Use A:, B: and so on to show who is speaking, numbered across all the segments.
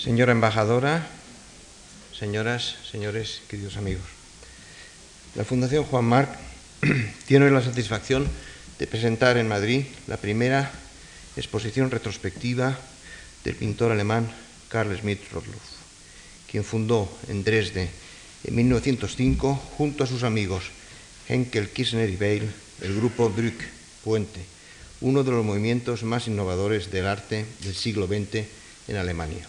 A: Señora embajadora, señoras, señores, queridos amigos, la Fundación Juan Marc tiene hoy la satisfacción de presentar en Madrid la primera exposición retrospectiva del pintor alemán Karl Schmidt Rottluff, quien fundó en Dresde en 1905 junto a sus amigos Henkel, Kirchner y Weil el grupo Brück, Puente, uno de los movimientos más innovadores del arte del siglo XX en Alemania.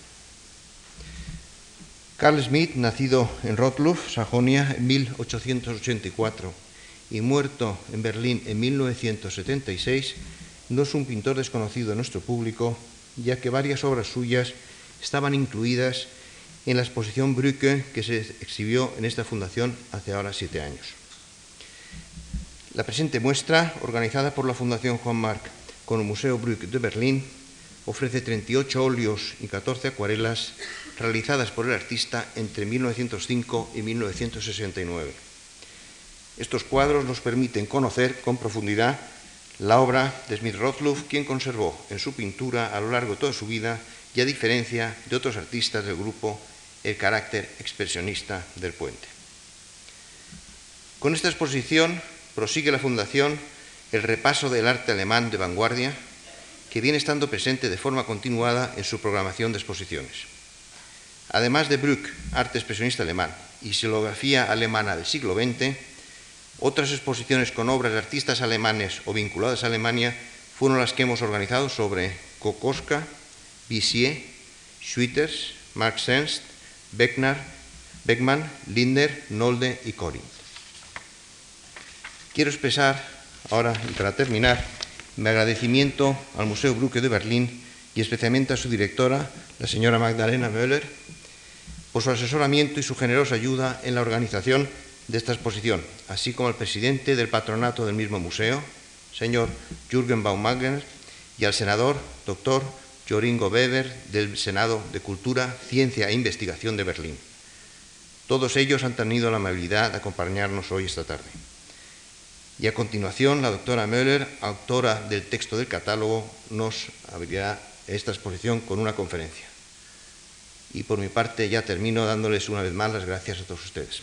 A: Carl Schmidt, nacido en Rottluff, Sajonia, en 1884 y muerto en Berlín en 1976, no es un pintor desconocido en nuestro público, ya que varias obras suyas estaban incluidas en la exposición Brücke que se exhibió en esta fundación hace ahora siete años. La presente muestra, organizada por la Fundación Juan Marc con el Museo Brücke de Berlín, ofrece 38 óleos y 14 acuarelas realizadas por el artista entre 1905 y 1969. Estos cuadros nos permiten conocer con profundidad la obra de Smith Rothluff, quien conservó en su pintura a lo largo de toda su vida y a diferencia de otros artistas del grupo el carácter expresionista del puente. Con esta exposición prosigue la Fundación el repaso del arte alemán de vanguardia que viene estando presente de forma continuada en su programación de exposiciones. Además de Brück, arte expresionista alemán, y silografía alemana del siglo XX, otras exposiciones con obras de artistas alemanes o vinculadas a Alemania fueron las que hemos organizado sobre Kokoschka, Bissier, Schwitters, Marx Senst, Beckner, Beckmann, Linder, Nolde y Corinth. Quiero expresar ahora, y para terminar, mi agradecimiento al Museo Brücke de Berlín y especialmente a su directora, la señora Magdalena Möller, por su asesoramiento y su generosa ayuda en la organización de esta exposición, así como al presidente del patronato del mismo museo, señor Jürgen Baumagner, y al senador, doctor Joringo Weber, del Senado de Cultura, Ciencia e Investigación de Berlín. Todos ellos han tenido la amabilidad de acompañarnos hoy esta tarde. Y a continuación, la doctora Möller, autora del texto del catálogo, nos abrirá esta exposición con una conferencia. Y por mi parte ya termino dándoles una vez más las gracias a todos ustedes.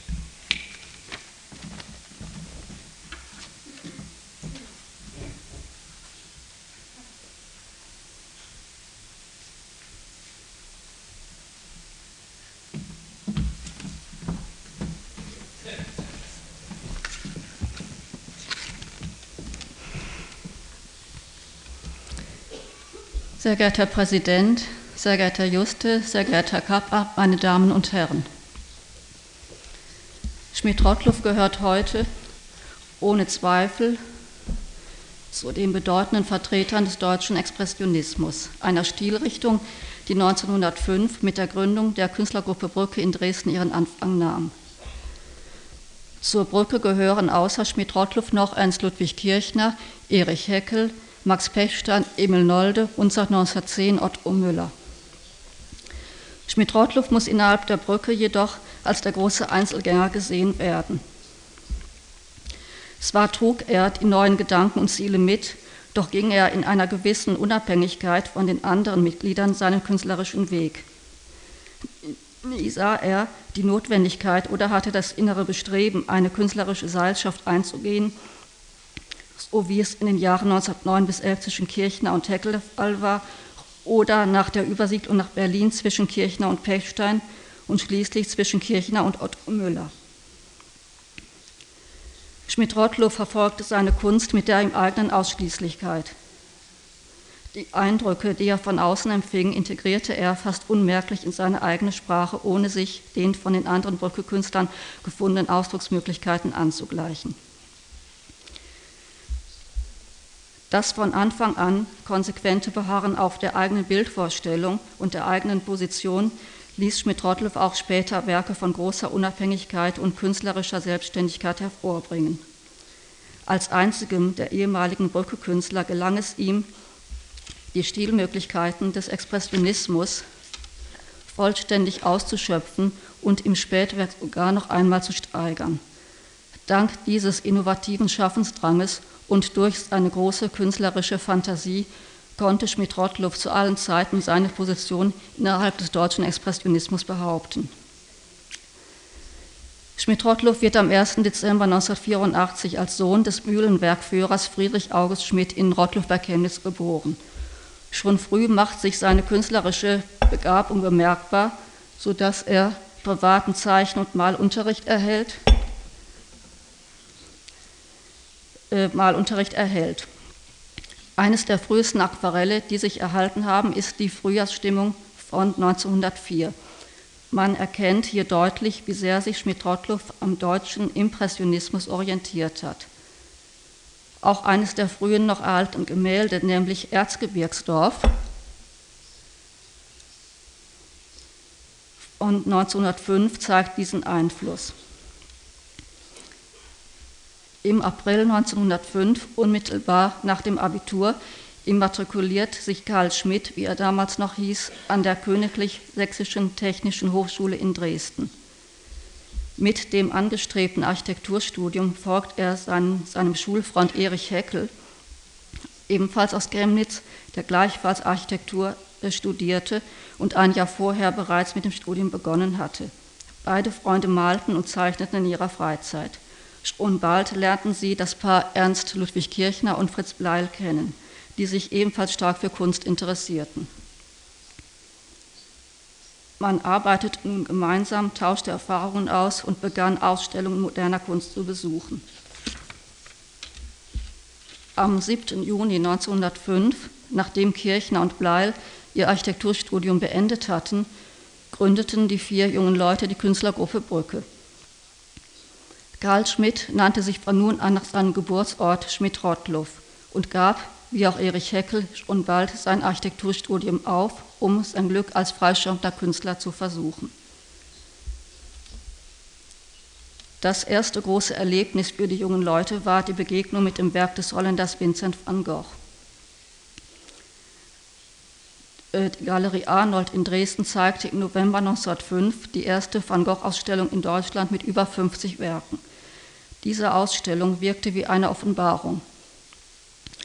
B: Sehr geehrter sehr geehrter Juste, sehr geehrter Herr Kapp, meine Damen und Herren. Schmidt-Rottluff gehört heute ohne Zweifel zu den bedeutenden Vertretern des deutschen Expressionismus, einer Stilrichtung, die 1905 mit der Gründung der Künstlergruppe Brücke in Dresden ihren Anfang nahm. Zur Brücke gehören außer Schmidt-Rottluff noch Ernst Ludwig Kirchner, Erich Heckel, Max Pechstein, Emil Nolde und seit 1910 Otto Müller. Schmidt-Rottluff muss innerhalb der Brücke jedoch als der große Einzelgänger gesehen werden. Zwar trug er die neuen Gedanken und Ziele mit, doch ging er in einer gewissen Unabhängigkeit von den anderen Mitgliedern seinen künstlerischen Weg. Nie sah er die Notwendigkeit oder hatte das innere Bestreben, eine künstlerische Seilschaft einzugehen, so wie es in den Jahren 1909 bis 11 zwischen Kirchner und Heckel der Fall war, oder nach der Übersiedlung nach Berlin zwischen Kirchner und Pechstein und schließlich zwischen Kirchner und Otto Müller. Schmidt-Rottluff verfolgte seine Kunst mit der ihm eigenen Ausschließlichkeit. Die Eindrücke, die er von außen empfing, integrierte er fast unmerklich in seine eigene Sprache, ohne sich den von den anderen Brücke-Künstlern gefundenen Ausdrucksmöglichkeiten anzugleichen. Das von Anfang an konsequente Beharren auf der eigenen Bildvorstellung und der eigenen Position ließ Schmidt-Rottluff auch später Werke von großer Unabhängigkeit und künstlerischer Selbstständigkeit hervorbringen. Als einzigem der ehemaligen Brücke-Künstler gelang es ihm, die Stilmöglichkeiten des Expressionismus vollständig auszuschöpfen und im Spätwerk sogar noch einmal zu steigern. Dank dieses innovativen Schaffensdranges und durch seine große künstlerische Fantasie konnte Schmidt-Rottluff zu allen Zeiten seine Position innerhalb des deutschen Expressionismus behaupten. Schmidt-Rottluff wird am 1. Dezember 1984 als Sohn des Mühlenwerkführers Friedrich August Schmidt in Rottluff bei Chemnitz geboren. Schon früh macht sich seine künstlerische Begabung bemerkbar, sodass er privaten Zeichen- und Malunterricht erhält. Äh, Malunterricht erhält. Eines der frühesten Aquarelle, die sich erhalten haben, ist die Frühjahrsstimmung von 1904. Man erkennt hier deutlich, wie sehr sich Schmidt-Rottluff am deutschen Impressionismus orientiert hat. Auch eines der frühen noch erhaltenen Gemälde, nämlich Erzgebirgsdorf, und 1905 zeigt diesen Einfluss. Im April 1905, unmittelbar nach dem Abitur, immatrikuliert sich Karl Schmidt, wie er damals noch hieß, an der Königlich Sächsischen Technischen Hochschule in Dresden. Mit dem angestrebten Architekturstudium folgt er seinem, seinem Schulfreund Erich Heckel, ebenfalls aus Chemnitz, der gleichfalls Architektur studierte und ein Jahr vorher bereits mit dem Studium begonnen hatte. Beide Freunde malten und zeichneten in ihrer Freizeit. Und bald lernten sie das Paar Ernst Ludwig Kirchner und Fritz Bleil kennen, die sich ebenfalls stark für Kunst interessierten. Man arbeitet nun gemeinsam, tauschte Erfahrungen aus und begann Ausstellungen moderner Kunst zu besuchen. Am 7. Juni 1905, nachdem Kirchner und Bleil ihr Architekturstudium beendet hatten, gründeten die vier jungen Leute die Künstlergruppe Brücke. Karl Schmidt nannte sich von nun an nach seinem Geburtsort Schmidt-Rottluff und gab, wie auch Erich Heckel, schon bald sein Architekturstudium auf, um sein Glück als freischirmter Künstler zu versuchen. Das erste große Erlebnis für die jungen Leute war die Begegnung mit dem Werk des Holländers Vincent van Gogh. Äh, die Galerie Arnold in Dresden zeigte im November 1905 die erste Van Gogh-Ausstellung in Deutschland mit über 50 Werken. Diese Ausstellung wirkte wie eine Offenbarung.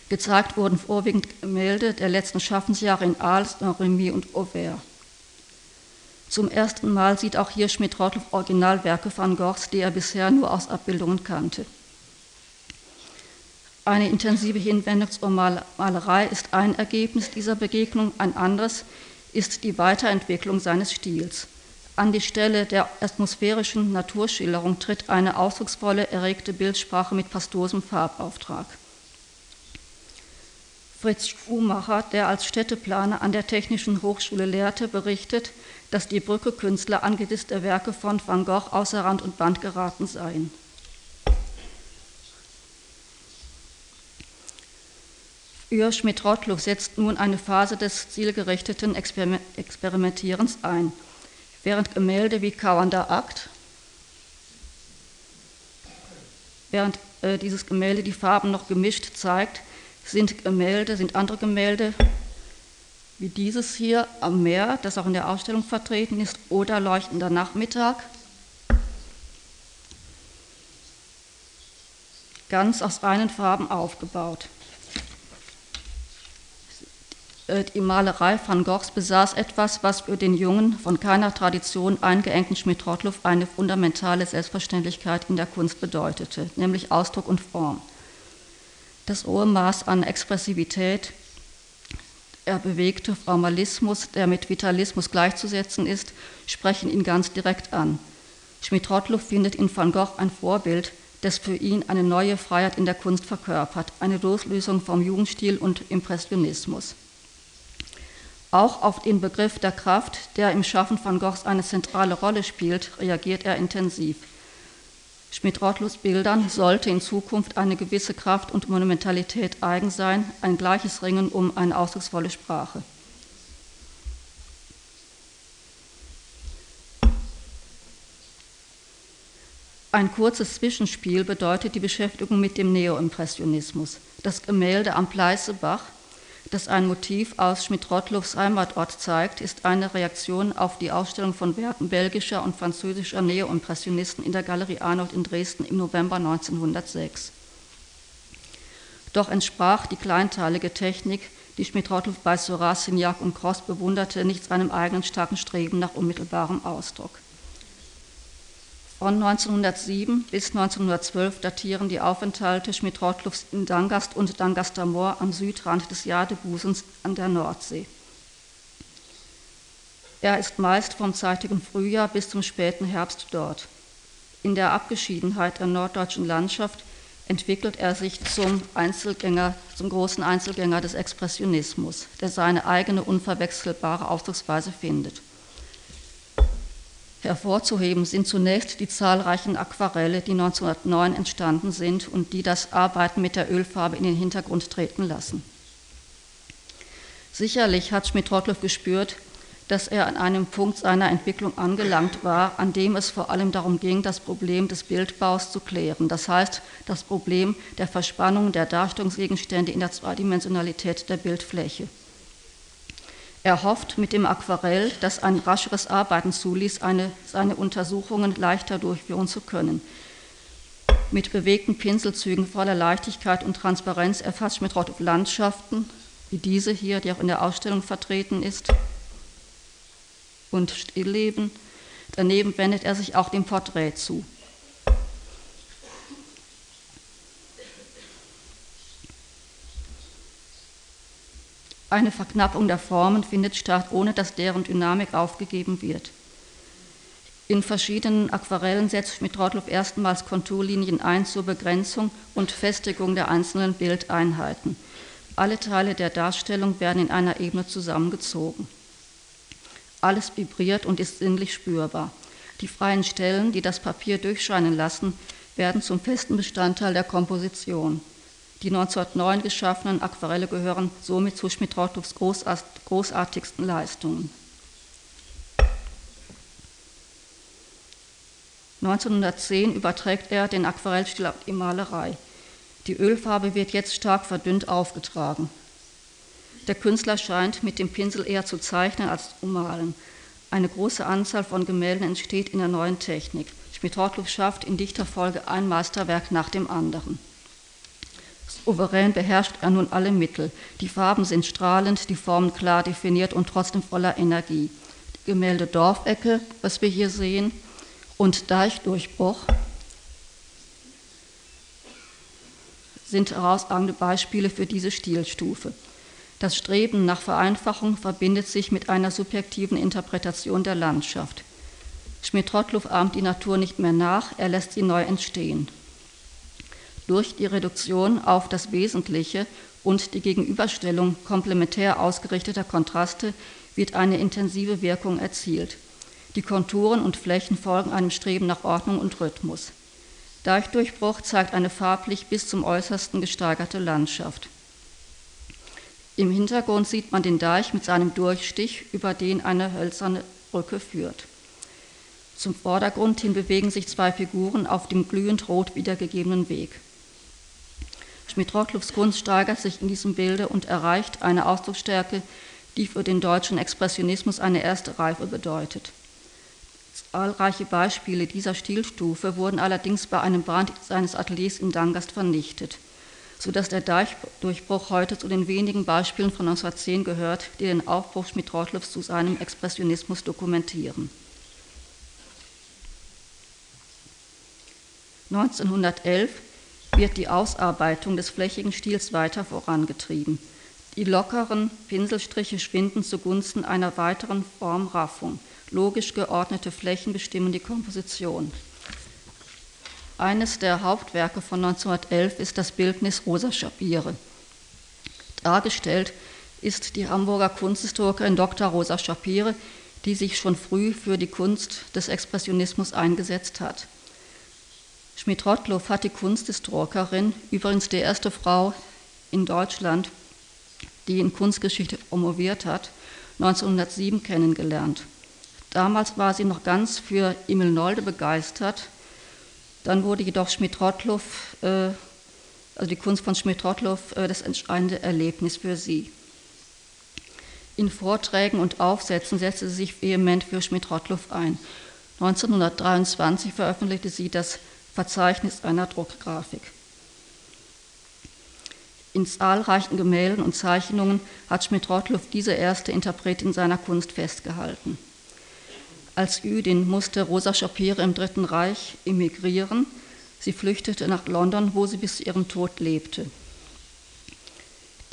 B: Gezeigt wurden vorwiegend Gemälde der letzten Schaffensjahre in Aals, Remy und Auvers. Zum ersten Mal sieht auch hier Schmidt-Rottluff Originalwerke van Goghs, die er bisher nur aus Abbildungen kannte. Eine intensive Hinwendung zur Malerei ist ein Ergebnis dieser Begegnung, ein anderes ist die Weiterentwicklung seines Stils. An die Stelle der atmosphärischen Naturschilderung tritt eine ausdrucksvolle, erregte Bildsprache mit pastosem Farbauftrag. Fritz Schumacher, der als Städteplaner an der Technischen Hochschule lehrte, berichtet, dass die Brücke-Künstler angesichts der Werke von Van Gogh außer Rand und Band geraten seien. Für Schmidt-Rottluff setzt nun eine Phase des zielgerichteten Experimentierens ein. Während Gemälde wie Kauernder Akt, während äh, dieses Gemälde die Farben noch gemischt zeigt, sind Gemälde, sind andere Gemälde wie dieses hier am Meer, das auch in der Ausstellung vertreten ist, oder Leuchtender Nachmittag, ganz aus reinen Farben aufgebaut. Äh, die Malerei van Goghs besaß etwas, was für den jungen, von keiner Tradition eingeengten Schmidt-Rottluff eine fundamentale Selbstverständlichkeit in der Kunst bedeutete, nämlich Ausdruck und Form. Das hohe Maß an Expressivität, der bewegte Formalismus, der mit Vitalismus gleichzusetzen ist, sprechen ihn ganz direkt an. Schmidt-Rottluff findet in van Gogh ein Vorbild, das für ihn eine neue Freiheit in der Kunst verkörpert, eine Loslösung vom Jugendstil und Impressionismus. Auch auf den Begriff der Kraft, der im Schaffen van Goghs eine zentrale Rolle spielt, reagiert er intensiv. Schmidt-Rottluffs Bildern sollte in Zukunft eine gewisse Kraft und Monumentalität eigen sein, ein gleiches Ringen um eine ausdrucksvolle Sprache. Ein kurzes Zwischenspiel bedeutet die Beschäftigung mit dem Neoimpressionismus. Das Gemälde am Pleißebach das ein Motiv aus Schmidt-Rottluffs Heimatort zeigt, ist eine Reaktion auf die Ausstellung von Werken belgischer und französischer Neoimpressionisten in der Galerie Arnold in Dresden im November 1906. Doch entsprach die kleinteilige Technik die Schmidt-Rottluff bei Seurat, Signac und Cross bewunderte, nicht seinem eigenen starken Streben nach unmittelbarem Ausdruck. Von 1907 bis 1912 datieren die Aufenthalte Schmidt-Rottluffs in Dangast und Dangastermoor am Südrand des Jadebusens an der Nordsee. Er ist meist vom zeitigen Frühjahr bis zum späten Herbst dort. In der Abgeschiedenheit der norddeutschen Landschaft entwickelt er sich zum Einzelgänger, zum großen Einzelgänger des Expressionismus, der seine eigene unverwechselbare Ausdrucksweise findet. Hervorzuheben sind zunächst die zahlreichen Aquarelle, die 1909 entstanden sind und die das Arbeiten mit der Ölfarbe in den Hintergrund treten lassen. Sicherlich hat Schmidt-Rottluff gespürt, dass er an einem Punkt seiner Entwicklung angelangt war, an dem es vor allem darum ging, das Problem des Bildbaus zu klären. Das heißt, das Problem der Verspannung der Darstellungsgegenstände in der Zweidimensionalität der Bildfläche. Er hofft mit dem Aquarell, das ein rascheres Arbeiten zuließ, eine, seine Untersuchungen leichter durchführen zu können. Mit bewegten Pinselzügen voller Leichtigkeit und Transparenz erfasst Schmidt-Roth Landschaften, wie diese hier, die auch in der Ausstellung vertreten ist, und Stillleben. Daneben wendet er sich auch dem Porträt zu. Eine Verknappung der Formen findet statt, ohne dass deren Dynamik aufgegeben wird. In verschiedenen Aquarellen setzt Schmidt-Rottluff erstmals Konturlinien ein zur Begrenzung und Festigung der einzelnen Bildeinheiten. Alle Teile der Darstellung werden in einer Ebene zusammengezogen. Alles vibriert und ist sinnlich spürbar. Die freien Stellen, die das Papier durchscheinen lassen, werden zum festen Bestandteil der Komposition. Die 1909 geschaffenen Aquarelle gehören somit zu Schmidt-Rottluffs großartigsten Leistungen. 1910 überträgt er den Aquarellstil auf die Malerei. Die Ölfarbe wird jetzt stark verdünnt aufgetragen. Der Künstler scheint mit dem Pinsel eher zu zeichnen als zu malen. Eine große Anzahl von Gemälden entsteht in der neuen Technik. Schmidt-Rottluff schafft in dichter Folge ein Meisterwerk nach dem anderen. Souverän beherrscht er nun alle Mittel. Die Farben sind strahlend, die Formen klar definiert und trotzdem voller Energie. Die Gemälde Dorfecke, was wir hier sehen, und Deichdurchbruch sind herausragende Beispiele für diese Stilstufe. Das Streben nach Vereinfachung verbindet sich mit einer subjektiven Interpretation der Landschaft. Schmidt-Rottluff ahmt die Natur nicht mehr nach, er lässt sie neu entstehen. Durch die Reduktion auf das Wesentliche und die Gegenüberstellung komplementär ausgerichteter Kontraste wird eine intensive Wirkung erzielt. Die Konturen und Flächen folgen einem Streben nach Ordnung und Rhythmus. Deichdurchbruch zeigt eine farblich bis zum äußersten gesteigerte Landschaft. Im Hintergrund sieht man den Deich mit seinem Durchstich, über den eine hölzerne Brücke führt. Zum Vordergrund hin bewegen sich zwei Figuren auf dem glühend rot wiedergegebenen Weg. Schmidt-Rottluffs Kunst steigert sich in diesem Bilde und erreicht eine Ausdrucksstärke, die für den deutschen Expressionismus eine erste Reife bedeutet. Zahlreiche Beispiele dieser Stilstufe wurden allerdings bei einem Brand seines Ateliers in Dangast vernichtet sodass der Deichdurchbruch heute zu den wenigen Beispielen von 1910 gehört, die den Aufbruch Schmidt-Rottluffs zu seinem Expressionismus dokumentieren. 1911 wird die Ausarbeitung des flächigen Stils weiter vorangetrieben. Die lockeren Pinselstriche schwinden zugunsten einer weiteren Formraffung. Logisch geordnete Flächen bestimmen die Komposition. Eines der Hauptwerke von 1911 ist das Bildnis Rosa Schapire. Dargestellt ist die Hamburger Kunsthistorikerin Dr. Rosa Schapire, die sich schon früh für die Kunst des Expressionismus eingesetzt hat. Schmidt-Rottluff hat die Kunsthistorikerin, übrigens die erste Frau in Deutschland, die in Kunstgeschichte promoviert hat, 1907 kennengelernt. Damals war sie noch ganz für Emil Nolde begeistert dann wurde jedoch Schmidt-Rottluff, äh, also die Kunst von Schmidt-Rottluff, äh, das entscheidende Erlebnis für sie. In Vorträgen und Aufsätzen setzte sie sich vehement für Schmidt-Rottluff ein. 1923 veröffentlichte sie das Verzeichnis einer Druckgrafik. In zahlreichen Gemälden und Zeichnungen hat Schmidt-Rottluff diese erste Interpretin seiner Kunst festgehalten. Als Jüdin musste Rosa Schapire im Dritten Reich emigrieren. Sie flüchtete nach London, wo sie bis zu ihrem Tod lebte.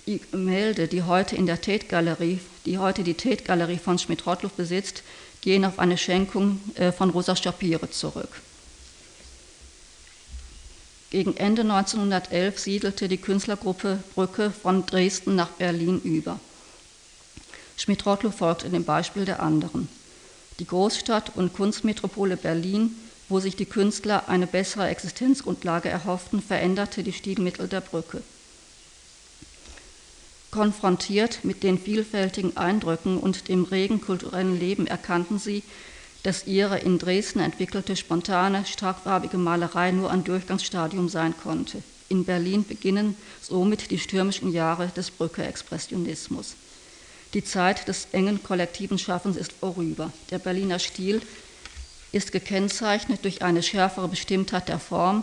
B: Die Gemälde, die heute in der Tate-Galerie, die heute die Tate-Galerie von Schmidt-Rottluff besitzt, gehen auf eine Schenkung äh, von Rosa Schapire zurück. Gegen Ende 1911 siedelte die Künstlergruppe Brücke von Dresden nach Berlin über. Schmidt-Rottluff folgte dem Beispiel der anderen. Die Großstadt und Kunstmetropole Berlin, wo sich die Künstler eine bessere Existenzgrundlage erhofften, veränderte die Stilmittel der Brücke. Konfrontiert mit den vielfältigen Eindrücken und dem regen kulturellen Leben erkannten sie, dass ihre in Dresden entwickelte spontane, starkfarbige Malerei nur ein Durchgangsstadium sein konnte. In Berlin beginnen somit die stürmischen Jahre des Brücke-Expressionismus. Die Zeit des engen kollektiven Schaffens ist vorüber. Der Berliner Stil ist gekennzeichnet durch eine schärfere Bestimmtheit der Form,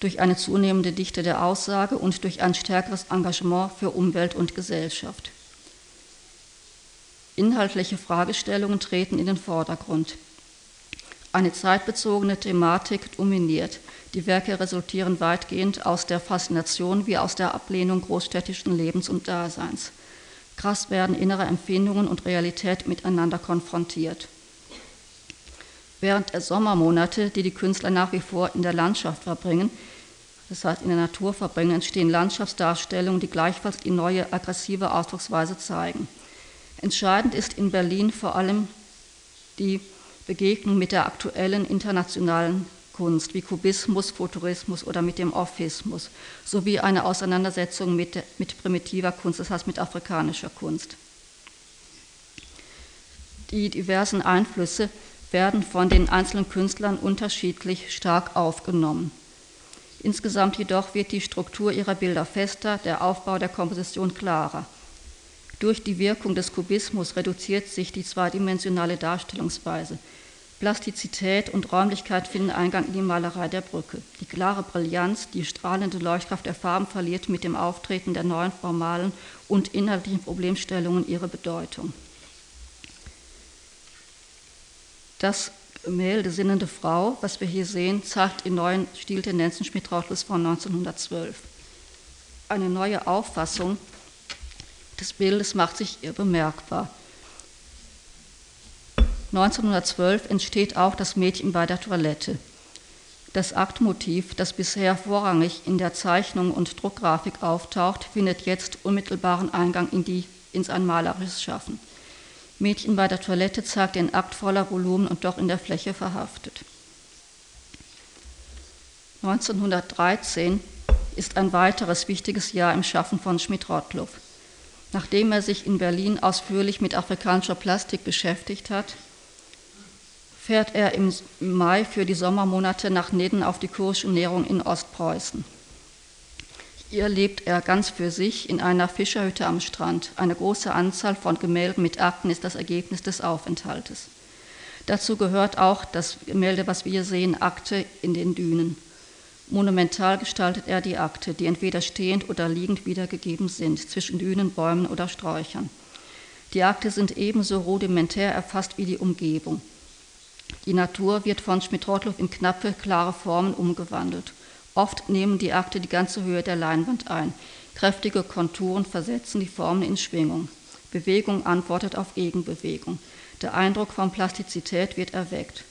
B: durch eine zunehmende Dichte der Aussage und durch ein stärkeres Engagement für Umwelt und Gesellschaft. Inhaltliche Fragestellungen treten in den Vordergrund. Eine zeitbezogene Thematik dominiert. Die Werke resultieren weitgehend aus der Faszination wie aus der Ablehnung großstädtischen Lebens und Daseins. Krass werden innere Empfindungen und Realität miteinander konfrontiert. Während der Sommermonate, die die Künstler nach wie vor in der Landschaft verbringen, das heißt in der Natur verbringen, entstehen Landschaftsdarstellungen, die gleichfalls die neue aggressive Ausdrucksweise zeigen. Entscheidend ist in Berlin vor allem die Begegnung mit der aktuellen internationalen Kunst wie Kubismus, Futurismus oder mit dem Orphismus, sowie eine Auseinandersetzung mit, mit primitiver Kunst, das heißt mit afrikanischer Kunst. Die diversen Einflüsse werden von den einzelnen Künstlern unterschiedlich stark aufgenommen. Insgesamt jedoch wird die Struktur ihrer Bilder fester, der Aufbau der Komposition klarer. Durch die Wirkung des Kubismus reduziert sich die zweidimensionale Darstellungsweise. Plastizität und Räumlichkeit finden Eingang in die Malerei der Brücke. Die klare Brillanz, die strahlende Leuchtkraft der Farben verliert mit dem Auftreten der neuen formalen und inhaltlichen Problemstellungen ihre Bedeutung. Das Gemälde Sinnende Frau, was wir hier sehen, zeigt in neuen Stiltendenzen Schmidt-Rautlus von 1912. Eine neue Auffassung des Bildes macht sich ihr bemerkbar. 1912 entsteht auch das Mädchen bei der Toilette. Das Aktmotiv, das bisher vorrangig in der Zeichnung und Druckgrafik auftaucht, findet jetzt unmittelbaren Eingang in die, ins ein malerisches Schaffen. Mädchen bei der Toilette zeigt den Akt voller Volumen und doch in der Fläche verhaftet. 1913 ist ein weiteres wichtiges Jahr im Schaffen von Schmidt-Rottluff. Nachdem er sich in Berlin ausführlich mit afrikanischer Plastik beschäftigt hat, fährt er im Mai für die Sommermonate nach Nidden auf die kurische Nährung in Ostpreußen. Hier lebt er ganz für sich in einer Fischerhütte am Strand. Eine große Anzahl von Gemälden mit Akten ist das Ergebnis des Aufenthaltes. Dazu gehört auch das Gemälde, was wir sehen, Akte in den Dünen. Monumental gestaltet er die Akte, die entweder stehend oder liegend wiedergegeben sind, zwischen Dünen, Bäumen oder Sträuchern. Die Akte sind ebenso rudimentär erfasst wie die Umgebung. Die Natur wird von Schmidt-Rottluff in knappe, klare Formen umgewandelt. Oft nehmen die Akte die ganze Höhe der Leinwand ein. Kräftige Konturen versetzen die Formen in Schwingung. Bewegung antwortet auf Gegenbewegung. Der Eindruck von Plastizität wird erweckt.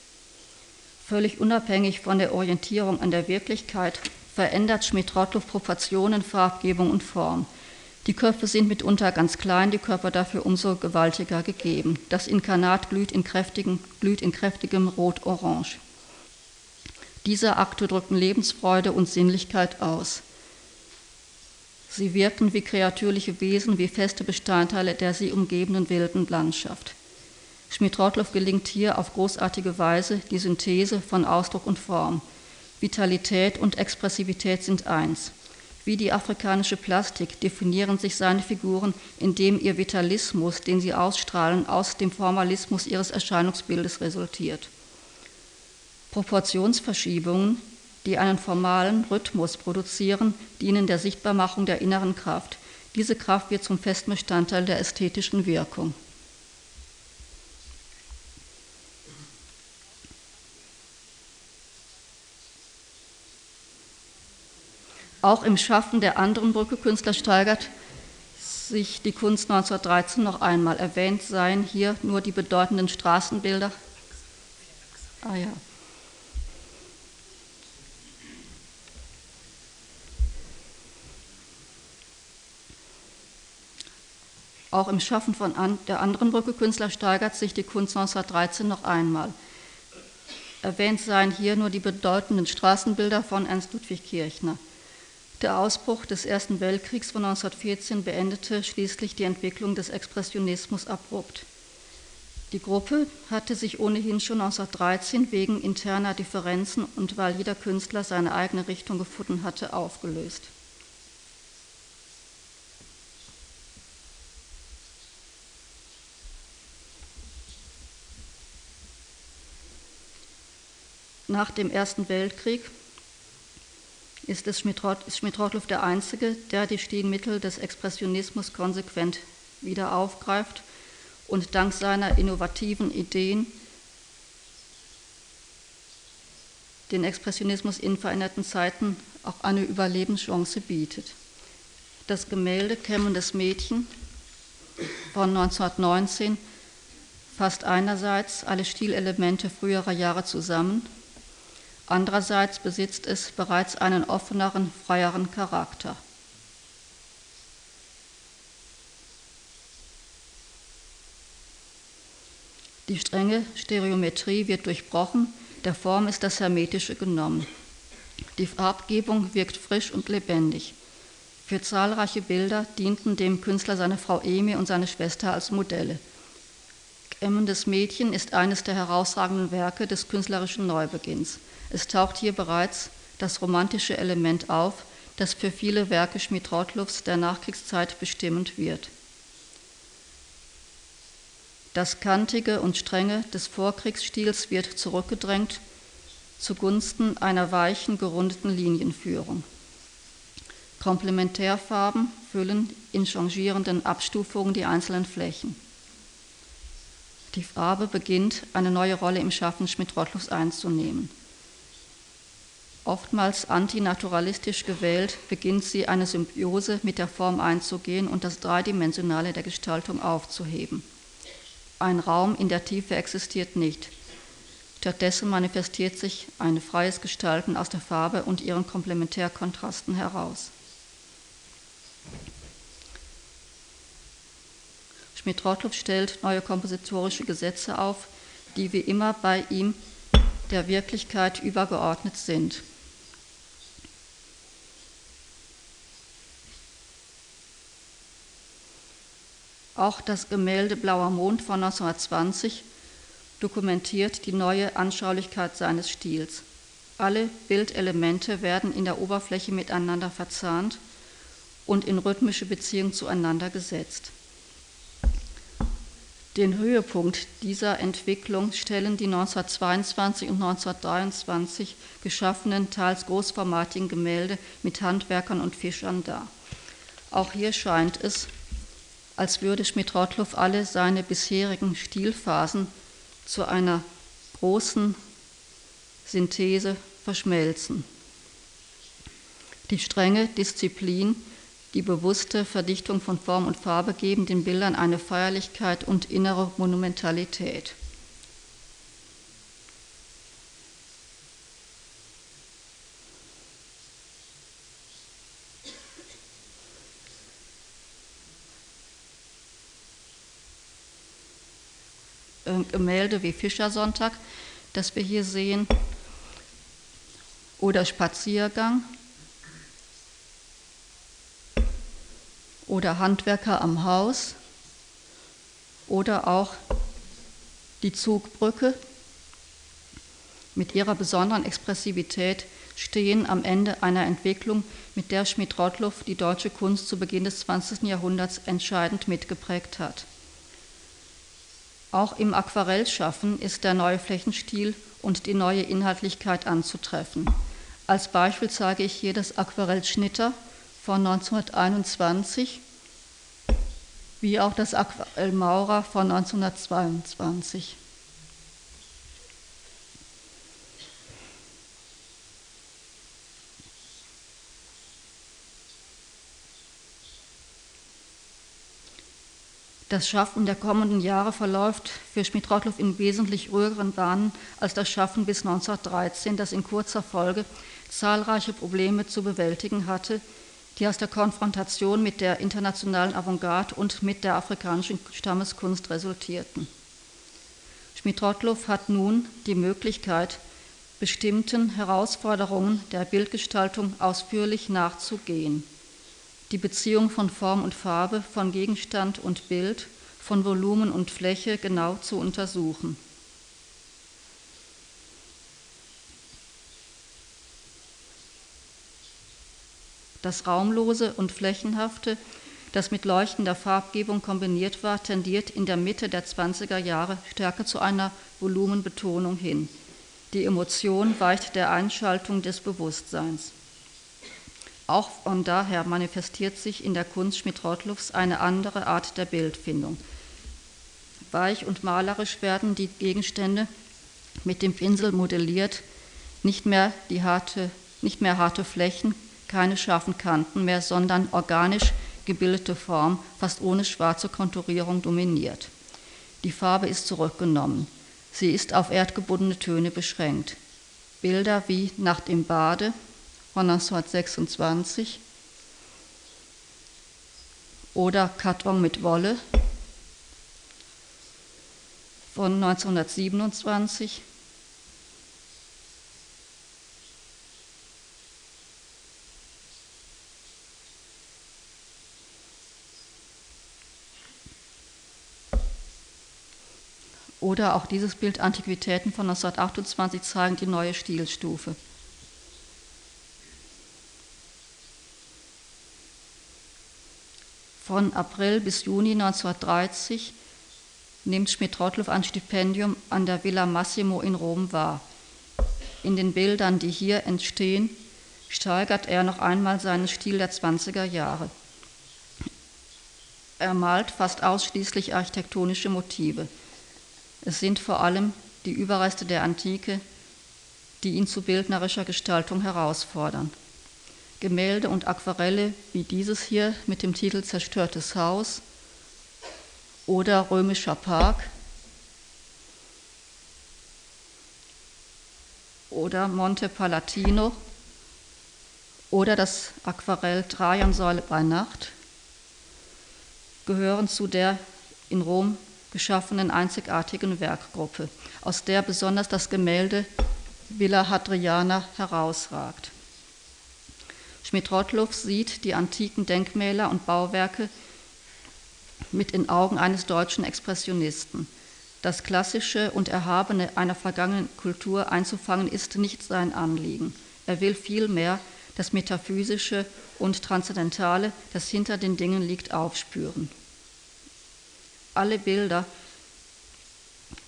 B: Völlig unabhängig von der Orientierung an der Wirklichkeit verändert Schmidt-Rottluff Proportionen, Farbgebung und Form. Die Köpfe sind mitunter ganz klein, die Körper dafür umso gewaltiger gegeben. Das Inkarnat glüht in, glüht in kräftigem Rot-Orange. Diese Akte drücken Lebensfreude und Sinnlichkeit aus. Sie wirken wie kreatürliche Wesen, wie feste Bestandteile der sie umgebenden wilden Landschaft. Schmidt-Rottluff gelingt hier auf großartige Weise die Synthese von Ausdruck und Form. Vitalität und Expressivität sind eins. Wie die afrikanische Plastik definieren sich seine Figuren, indem ihr Vitalismus, den sie ausstrahlen, aus dem Formalismus ihres Erscheinungsbildes resultiert. Proportionsverschiebungen, die einen formalen Rhythmus produzieren, dienen der Sichtbarmachung der inneren Kraft. Diese Kraft wird zum festen Bestandteil der ästhetischen Wirkung. Auch im Schaffen der anderen Brücke-Künstler steigert sich die Kunst 1913 noch einmal. Erwähnt seien hier nur die bedeutenden Straßenbilder. Ah ja. Auch im Schaffen von an, der anderen Brücke-Künstler steigert sich die Kunst 1913 noch einmal. Erwähnt seien hier nur die bedeutenden Straßenbilder von Ernst Ludwig Kirchner. Der Ausbruch des Ersten Weltkriegs von 1914 beendete schließlich die Entwicklung des Expressionismus abrupt. Die Gruppe hatte sich ohnehin schon 1913 wegen interner Differenzen und weil jeder Künstler seine eigene Richtung gefunden hatte, aufgelöst. Nach dem Ersten Weltkrieg ist, es Schmidt-Rottluff der Einzige, der die Stilmittel des Expressionismus konsequent wieder aufgreift und dank seiner innovativen Ideen den Expressionismus in veränderten Zeiten auch eine Überlebenschance bietet. Das Gemälde Kämmendes Mädchen von 1919 fasst einerseits alle Stilelemente früherer Jahre zusammen Andererseits besitzt es bereits einen offeneren, freieren Charakter. Die strenge Stereometrie wird durchbrochen, der Form ist das Hermetische genommen. Die Farbgebung wirkt frisch und lebendig. Für zahlreiche Bilder dienten dem Künstler seine Frau Emi und seine Schwester als Modelle. Emmendes Mädchen ist eines der herausragenden Werke des künstlerischen Neubeginns. Es taucht hier bereits das romantische Element auf, das für viele Werke Schmidt-Rottluffs der Nachkriegszeit bestimmend wird. Das Kantige und Strenge des Vorkriegsstils wird zurückgedrängt zugunsten einer weichen, gerundeten Linienführung. Komplementärfarben füllen in changierenden Abstufungen die einzelnen Flächen. Die Farbe beginnt, eine neue Rolle im Schaffen Schmidt-Rottluffs einzunehmen. Oftmals antinaturalistisch gewählt, beginnt sie eine Symbiose mit der Form einzugehen und das Dreidimensionale der Gestaltung aufzuheben. Ein Raum in der Tiefe existiert nicht. Stattdessen manifestiert sich ein freies Gestalten aus der Farbe und ihren Komplementärkontrasten heraus. Schmidt-Rottluff stellt neue kompositorische Gesetze auf, die wie immer bei ihm der Wirklichkeit übergeordnet sind. Auch das Gemälde Blauer Mond von 1920 dokumentiert die neue Anschaulichkeit seines Stils. Alle Bildelemente werden in der Oberfläche miteinander verzahnt und in rhythmische Beziehung zueinander gesetzt. Den Höhepunkt dieser Entwicklung stellen die 1922 und 1923 geschaffenen, teils großformatigen Gemälde mit Handwerkern und Fischern dar. Auch hier scheint es, als würde Schmidt-Rottluff alle seine bisherigen Stilphasen zu einer großen Synthese verschmelzen. Die strenge Disziplin, die bewusste Verdichtung von Form und Farbe geben den Bildern eine Feierlichkeit und innere Monumentalität. Gemälde wie Fischersonntag, das wir hier sehen, oder Spaziergang oder Handwerker am Haus oder auch die Zugbrücke mit ihrer besonderen Expressivität stehen am Ende einer Entwicklung, mit der Schmidt-Rottluff die deutsche Kunst zu Beginn des 20. Jahrhunderts entscheidend mitgeprägt hat. Auch im Aquarellschaffen ist der neue Flächenstil und die neue Inhaltlichkeit anzutreffen. Als Beispiel zeige ich hier das Aquarell Schnitter von 1921, wie auch das Aquarell Maurer von 1922. Das Schaffen der kommenden Jahre verläuft für Schmidt-Rottluff in wesentlich ruhigeren Bahnen als das Schaffen bis 1913, das in kurzer Folge zahlreiche Probleme zu bewältigen hatte, die aus der Konfrontation mit der internationalen Avantgarde und mit der afrikanischen Stammeskunst resultierten. Schmidt-Rottluff hat nun die Möglichkeit, bestimmten Herausforderungen der Bildgestaltung ausführlich nachzugehen die Beziehung von Form und Farbe, von Gegenstand und Bild, von Volumen und Fläche genau zu untersuchen. Das Raumlose und Flächenhafte, das mit leuchtender Farbgebung kombiniert war, tendiert in der Mitte der 20er Jahre stärker zu einer Volumenbetonung hin. Die Emotion weicht der Einschaltung des Bewusstseins. Auch von daher manifestiert sich in der Kunst Schmidt-Rottluffs eine andere Art der Bildfindung. Weich und malerisch werden die Gegenstände mit dem Pinsel modelliert, nicht mehr, die harte, nicht mehr harte Flächen, keine scharfen Kanten mehr, sondern organisch gebildete Form, fast ohne schwarze Konturierung dominiert. Die Farbe ist zurückgenommen. Sie ist auf erdgebundene Töne beschränkt. Bilder wie Nach dem Bade von 1926 oder Karton mit Wolle von 1927 Oder auch dieses Bild Antiquitäten von 1928 zeigen die neue Stilstufe. Von April bis Juni 1930 nimmt Schmidt-Rottluff ein Stipendium an der Villa Massimo in Rom wahr. In den Bildern, die hier entstehen, steigert er noch einmal seinen Stil der 20er Jahre. Er malt fast ausschließlich architektonische Motive. Es sind vor allem die Überreste der Antike, die ihn zu bildnerischer Gestaltung herausfordern. Gemälde und Aquarelle wie dieses hier mit dem Titel Zerstörtes Haus oder Römischer Park oder Monte Palatino oder das Aquarell Trajansäule bei Nacht gehören zu der in Rom geschaffenen einzigartigen Werkgruppe, aus der besonders das Gemälde Villa Hadriana herausragt. Schmidt-Rottluff sieht die antiken Denkmäler und Bauwerke mit den Augen eines deutschen Expressionisten. Das Klassische und Erhabene einer vergangenen Kultur einzufangen, ist nicht sein Anliegen. Er will vielmehr das Metaphysische und Transzendentale, das hinter den Dingen liegt, aufspüren. Alle Bilder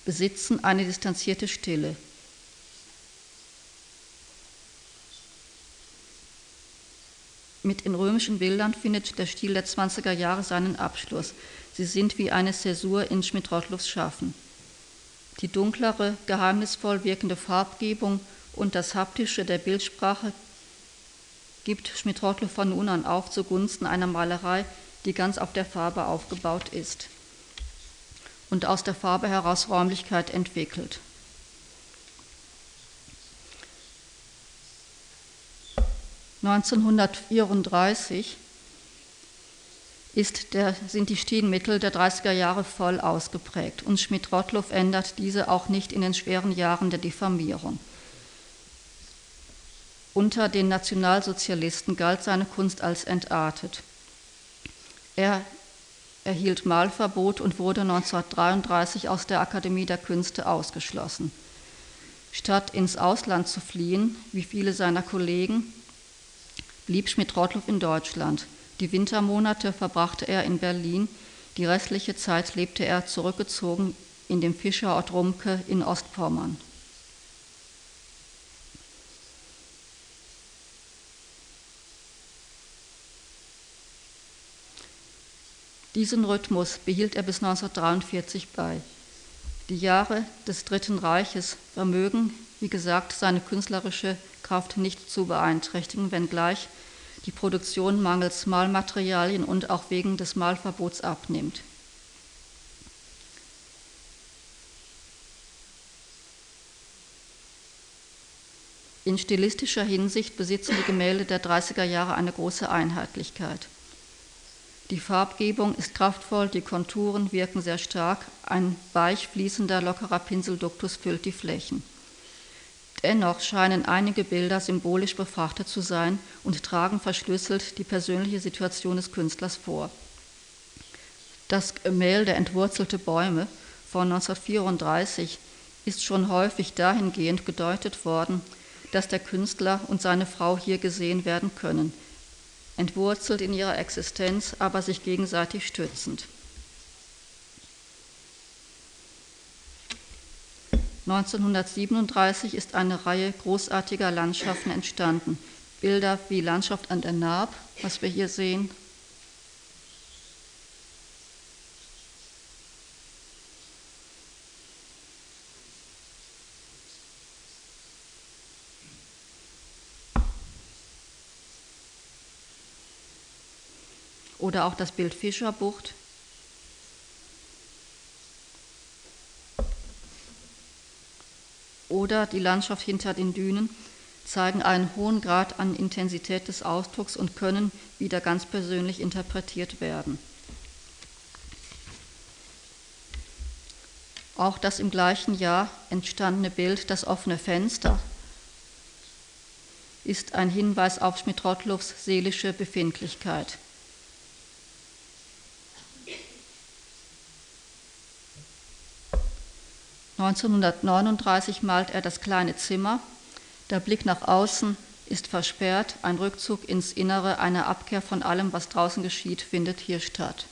B: besitzen eine distanzierte Stille. Mit den römischen Bildern findet der Stil der 20er Jahre seinen Abschluss. Sie sind wie eine Zäsur in Schmidt-Rottluffs Schaffen. Die dunklere, geheimnisvoll wirkende Farbgebung und das Haptische der Bildsprache gibt Schmidt-Rottluff von nun an auf zugunsten einer Malerei, die ganz auf der Farbe aufgebaut ist und aus der Farbe heraus Räumlichkeit entwickelt. 1934 der, sind die Stilmittel der 30er Jahre voll ausgeprägt und Schmidt-Rottluff ändert diese auch nicht in den schweren Jahren der Diffamierung. Unter den Nationalsozialisten galt seine Kunst als entartet. Er erhielt Malverbot und wurde 1933 aus der Akademie der Künste ausgeschlossen. Statt ins Ausland zu fliehen, wie viele seiner Kollegen, blieb Schmidt-Rottluff in Deutschland. Die Wintermonate verbrachte er in Berlin, die restliche Zeit lebte er zurückgezogen in dem Fischerort Rumke in Ostpommern. Diesen Rhythmus behielt er bis 1943 bei. Die Jahre des Dritten Reiches vermögen, wie gesagt, seine künstlerische Kraft nicht zu beeinträchtigen, wenngleich die Produktion mangels Malmaterialien und auch wegen des Malverbots abnimmt. In stilistischer Hinsicht besitzen die Gemälde der 30er Jahre eine große Einheitlichkeit. Die Farbgebung ist kraftvoll, die Konturen wirken sehr stark, ein weich fließender, lockerer Pinselduktus füllt die Flächen. Dennoch scheinen einige Bilder symbolisch befrachtet zu sein und tragen verschlüsselt die persönliche Situation des Künstlers vor. Das Gemälde Entwurzelte Bäume von 1934 ist schon häufig dahingehend gedeutet worden, dass der Künstler und seine Frau hier gesehen werden können, entwurzelt in ihrer Existenz, aber sich gegenseitig stützend. 1937 ist eine Reihe großartiger Landschaften entstanden. Bilder wie Landschaft an der Naab, was wir hier sehen, oder auch das Bild Fischerbucht. Oder die Landschaft hinter den Dünen zeigen einen hohen Grad an Intensität des Ausdrucks und können wieder ganz persönlich interpretiert werden. Auch das im gleichen Jahr entstandene Bild Das offene Fenster ist ein Hinweis auf Schmidt-Rottluffs seelische Befindlichkeit. 1939 malt er das kleine Zimmer. Der Blick nach außen ist versperrt. Ein Rückzug ins Innere, eine Abkehr von allem, was draußen geschieht, findet hier statt.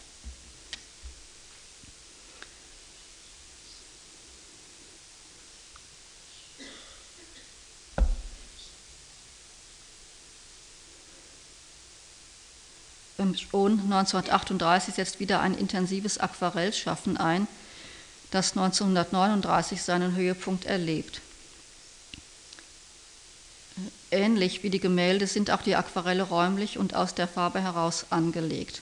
B: Schon 1938 setzt wieder ein intensives Aquarellschaffen ein das 1939 seinen Höhepunkt erlebt. Ähnlich wie die Gemälde sind auch die Aquarelle räumlich und aus der Farbe heraus angelegt.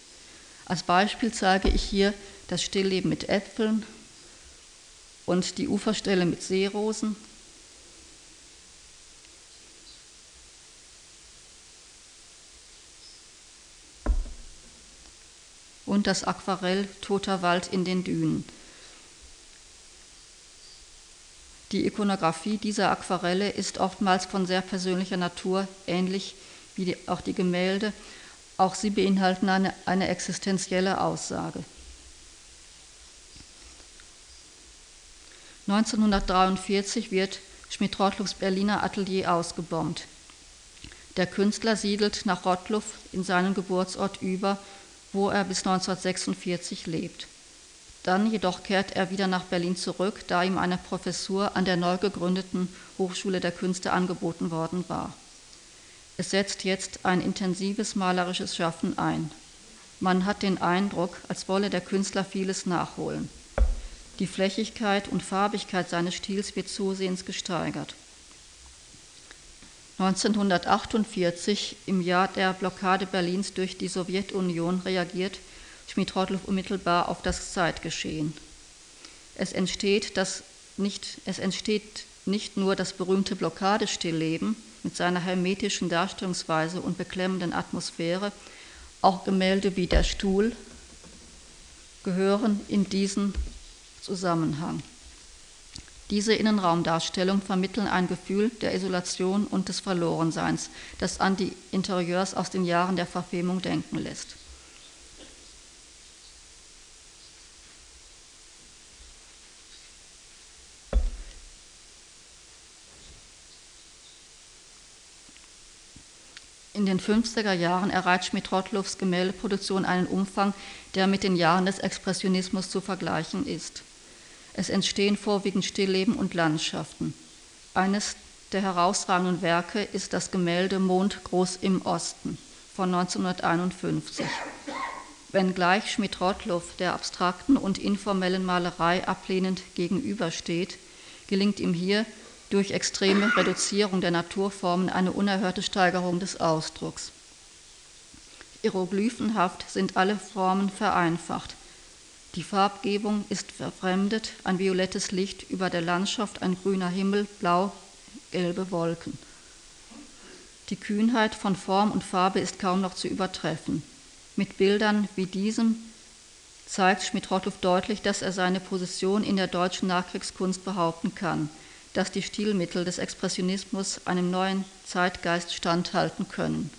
B: Als Beispiel zeige ich hier das Stillleben mit Äpfeln und die Uferstelle mit Seerosen. Und das Aquarell Toter Wald in den Dünen. Die Ikonografie dieser Aquarelle ist oftmals von sehr persönlicher Natur, ähnlich wie die, auch die Gemälde. Auch sie beinhalten eine, eine existenzielle Aussage. 1943 wird Schmidt-Rottluffs Berliner Atelier ausgebombt. Der Künstler siedelt nach Rottluff in seinen Geburtsort über, wo er bis 1946 lebt. Dann jedoch kehrt er wieder nach Berlin zurück, da ihm eine Professur an der neu gegründeten Hochschule der Künste angeboten worden war. Es setzt jetzt ein intensives malerisches Schaffen ein. Man hat den Eindruck, als wolle der Künstler vieles nachholen. Die Flächigkeit und Farbigkeit seines Stils wird zusehends gesteigert. 1948, im Jahr der Blockade Berlins durch die Sowjetunion, reagiert Schmidt-Rottluff unmittelbar auf das Zeitgeschehen. Es entsteht, das nicht, es entsteht nicht nur das berühmte Blockadestillleben mit seiner hermetischen Darstellungsweise und beklemmenden Atmosphäre, auch Gemälde wie Der Stuhl gehören in diesen Zusammenhang. Diese Innenraumdarstellungen vermitteln ein Gefühl der Isolation und des Verlorenseins, das an die Interieurs aus den Jahren der Verfemung denken lässt. In den 50er Jahren erreicht Schmidt-Rottluffs Gemäldeproduktion einen Umfang, der mit den Jahren des Expressionismus zu vergleichen ist. Es entstehen vorwiegend Stillleben und Landschaften. Eines der herausragenden Werke ist das Gemälde Mond groß im Osten von 1951. Wenngleich Schmidt-Rottluff der abstrakten und informellen Malerei ablehnend gegenübersteht, gelingt ihm hier durch extreme Reduzierung der Naturformen eine unerhörte Steigerung des Ausdrucks. Hieroglyphenhaft sind alle Formen vereinfacht. Die Farbgebung ist verfremdet, ein violettes Licht über der Landschaft, ein grüner Himmel, blau, gelbe Wolken. Die Kühnheit von Form und Farbe ist kaum noch zu übertreffen. Mit Bildern wie diesem zeigt Schmidt-Rottluff deutlich, dass er seine Position in der deutschen Nachkriegskunst behaupten kann, dass die Stilmittel des Expressionismus einem neuen Zeitgeist standhalten können.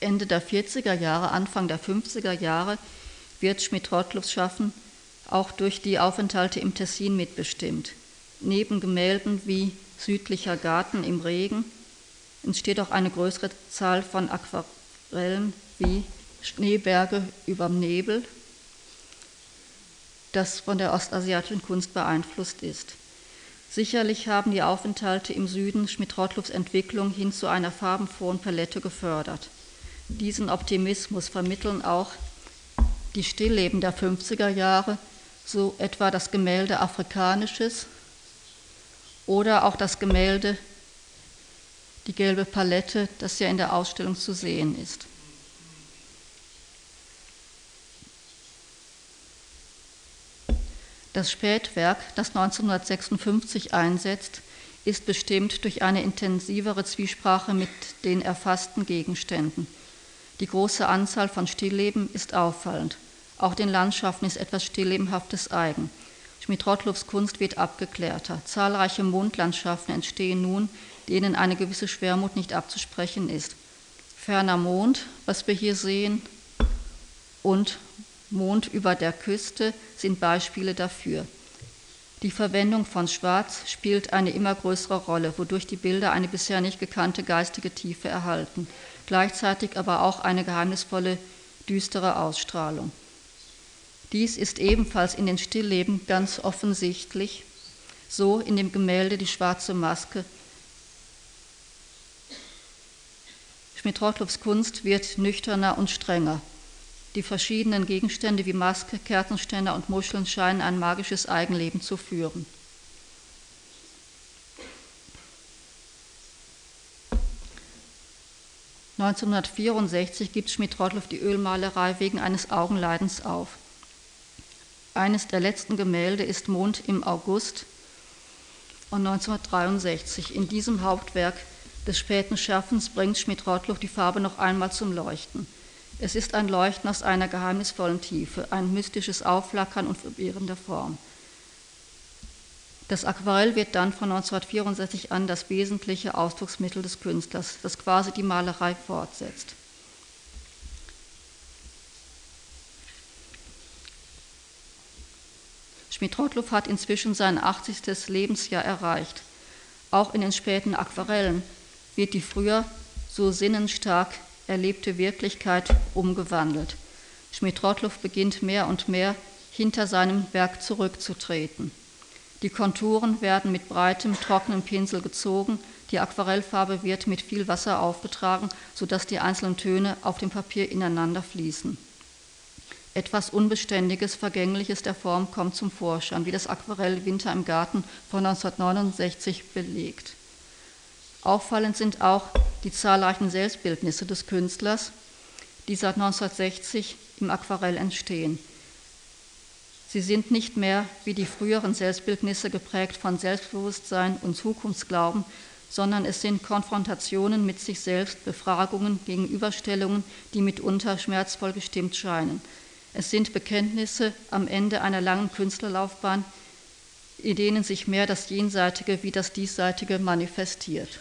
B: Ende der 40er Jahre, Anfang der 50er Jahre wird Schmidt-Rottluffs Schaffen auch durch die Aufenthalte im Tessin mitbestimmt. Neben Gemälden wie Südlicher Garten im Regen entsteht auch eine größere Zahl von Aquarellen wie Schneeberge überm Nebel, das von der ostasiatischen Kunst beeinflusst ist. Sicherlich haben die Aufenthalte im Süden Schmidt-Rottluffs Entwicklung hin zu einer farbenfrohen Palette gefördert. Diesen Optimismus vermitteln auch die Stillleben der 50er Jahre, so etwa das Gemälde Afrikanisches oder auch das Gemälde Die gelbe Palette, das ja in der Ausstellung zu sehen ist. Das Spätwerk, das 1956 einsetzt, ist bestimmt durch eine intensivere Zwiesprache mit den erfassten Gegenständen. Die große Anzahl von Stillleben ist auffallend. Auch den Landschaften ist etwas Stilllebenhaftes eigen. Schmidt-Rottluffs Kunst wird abgeklärter. Zahlreiche Mondlandschaften entstehen nun, denen eine gewisse Schwermut nicht abzusprechen ist. Ferner Mond, was wir hier sehen, und Mond über der Küste sind Beispiele dafür. Die Verwendung von Schwarz spielt eine immer größere Rolle, wodurch die Bilder eine bisher nicht gekannte geistige Tiefe erhalten, gleichzeitig aber auch eine geheimnisvolle, düstere Ausstrahlung. Dies ist ebenfalls in den Stillleben ganz offensichtlich, so in dem Gemälde Die schwarze Maske. Schmidt-Rottluffs Kunst wird nüchterner und strenger. Die verschiedenen Gegenstände wie Maske, Kerzenständer und Muscheln scheinen ein magisches Eigenleben zu führen. (1964) gibt Schmidt-Rottluff die Ölmalerei wegen eines Augenleidens auf. Eines der letzten Gemälde ist Mond im August von 1963. In diesem Hauptwerk des späten Schaffens bringt Schmidt-Rottluff die Farbe noch einmal zum Leuchten. Es ist ein Leuchten aus einer geheimnisvollen Tiefe, ein mystisches Aufflackern und verwirrende Form. Das Aquarell wird dann von 1964 an das wesentliche Ausdrucksmittel des Künstlers, das quasi die Malerei fortsetzt. Schmidt-Rottluff hat inzwischen sein 80. Lebensjahr erreicht. Auch in den späten Aquarellen wird die früher so sinnenstark erlebte Wirklichkeit umgewandelt. Schmidt-Rottluff beginnt mehr und mehr hinter seinem Werk zurückzutreten. Die Konturen werden mit breitem, trockenem Pinsel gezogen, die Aquarellfarbe wird mit viel Wasser aufgetragen, sodass die einzelnen Töne auf dem Papier ineinander fließen. Etwas Unbeständiges, Vergängliches der Form kommt zum Vorschein, wie das Aquarell Winter im Garten von 1969 belegt. Auffallend sind auch die zahlreichen Selbstbildnisse des Künstlers, die seit 1960 im Aquarell entstehen. Sie sind nicht mehr wie die früheren Selbstbildnisse geprägt von Selbstbewusstsein und Zukunftsglauben, sondern es sind Konfrontationen mit sich selbst, Befragungen, Gegenüberstellungen, die mitunter schmerzvoll gestimmt scheinen. Es sind Bekenntnisse am Ende einer langen Künstlerlaufbahn, in denen sich mehr das Jenseitige wie das Diesseitige manifestiert.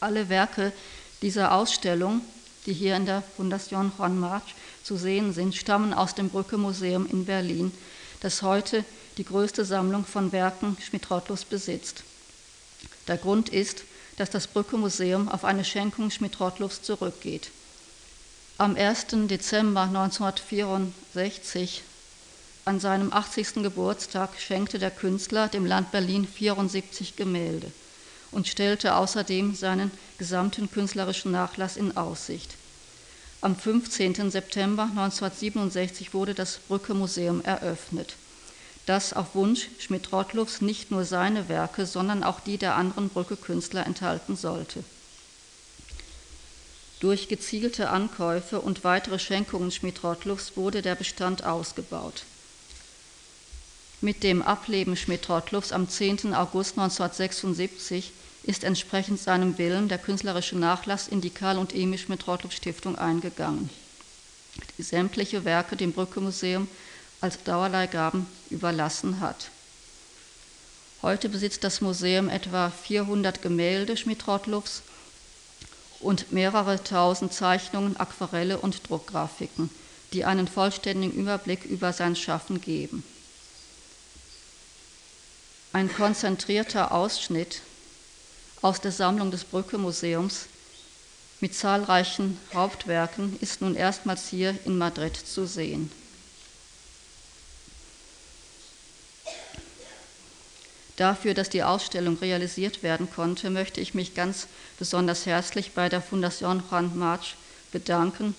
B: Alle Werke dieser Ausstellung, die hier in der Fondation Juan March zu sehen sind, stammen aus dem Brücke Museum in Berlin, das heute die größte Sammlung von Werken Schmidt-Rottluffs besitzt. Der Grund ist, dass das Brücke-Museum auf eine Schenkung Schmidt-Rottluffs zurückgeht. Am 1. Dezember 1964, an seinem 80. Geburtstag, schenkte der Künstler dem Land Berlin 74 Gemälde und stellte außerdem seinen gesamten künstlerischen Nachlass in Aussicht. Am 15. September 1967 wurde das Brücke Museum eröffnet, das auf Wunsch Schmidt-Rottluffs nicht nur seine Werke, sondern auch die der anderen Brücke-Künstler enthalten sollte. Durch gezielte Ankäufe und weitere Schenkungen Schmidt-Rottluffs wurde der Bestand ausgebaut. Mit dem Ableben Schmidt-Rottluffs am 10. August 1976 ist entsprechend seinem Willen der künstlerische Nachlass in die Karl und Emil Schmidt-Rottluff Stiftung eingegangen, die sämtliche Werke dem Brücke-Museum als Dauerleihgaben überlassen hat. Heute besitzt das Museum etwa 400 Gemälde Schmidt-Rottluffs und mehrere tausend Zeichnungen, Aquarelle und Druckgrafiken, die einen vollständigen Überblick über sein Schaffen geben. Ein konzentrierter Ausschnitt aus der Sammlung des Brücke Museums mit zahlreichen Hauptwerken ist nun erstmals hier in Madrid zu sehen. Dafür, dass die Ausstellung realisiert werden konnte, möchte ich mich ganz besonders herzlich bei der Fundación Juan March bedanken,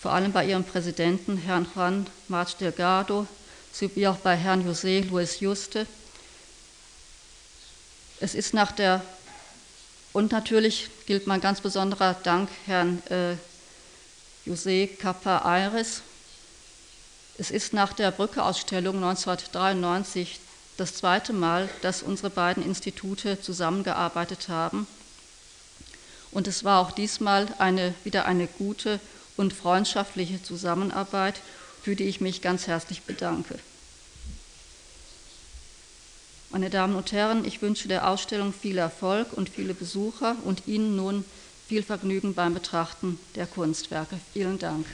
B: vor allem bei ihrem Präsidenten, Herrn Juan March Delgado, sowie auch bei Herrn José Luis Juste. Es ist nach der und natürlich gilt mein ganz besonderer Dank Herrn äh, José Capa Aires. Es ist nach der Brücke-Ausstellung 1993 das zweite Mal, dass unsere beiden Institute zusammengearbeitet haben. Und es war auch diesmal eine, wieder eine gute und freundschaftliche Zusammenarbeit, für die ich mich ganz herzlich bedanke. Meine Damen und Herren, ich wünsche der Ausstellung viel Erfolg und viele Besucher und Ihnen nun viel Vergnügen beim Betrachten der Kunstwerke. Vielen Dank.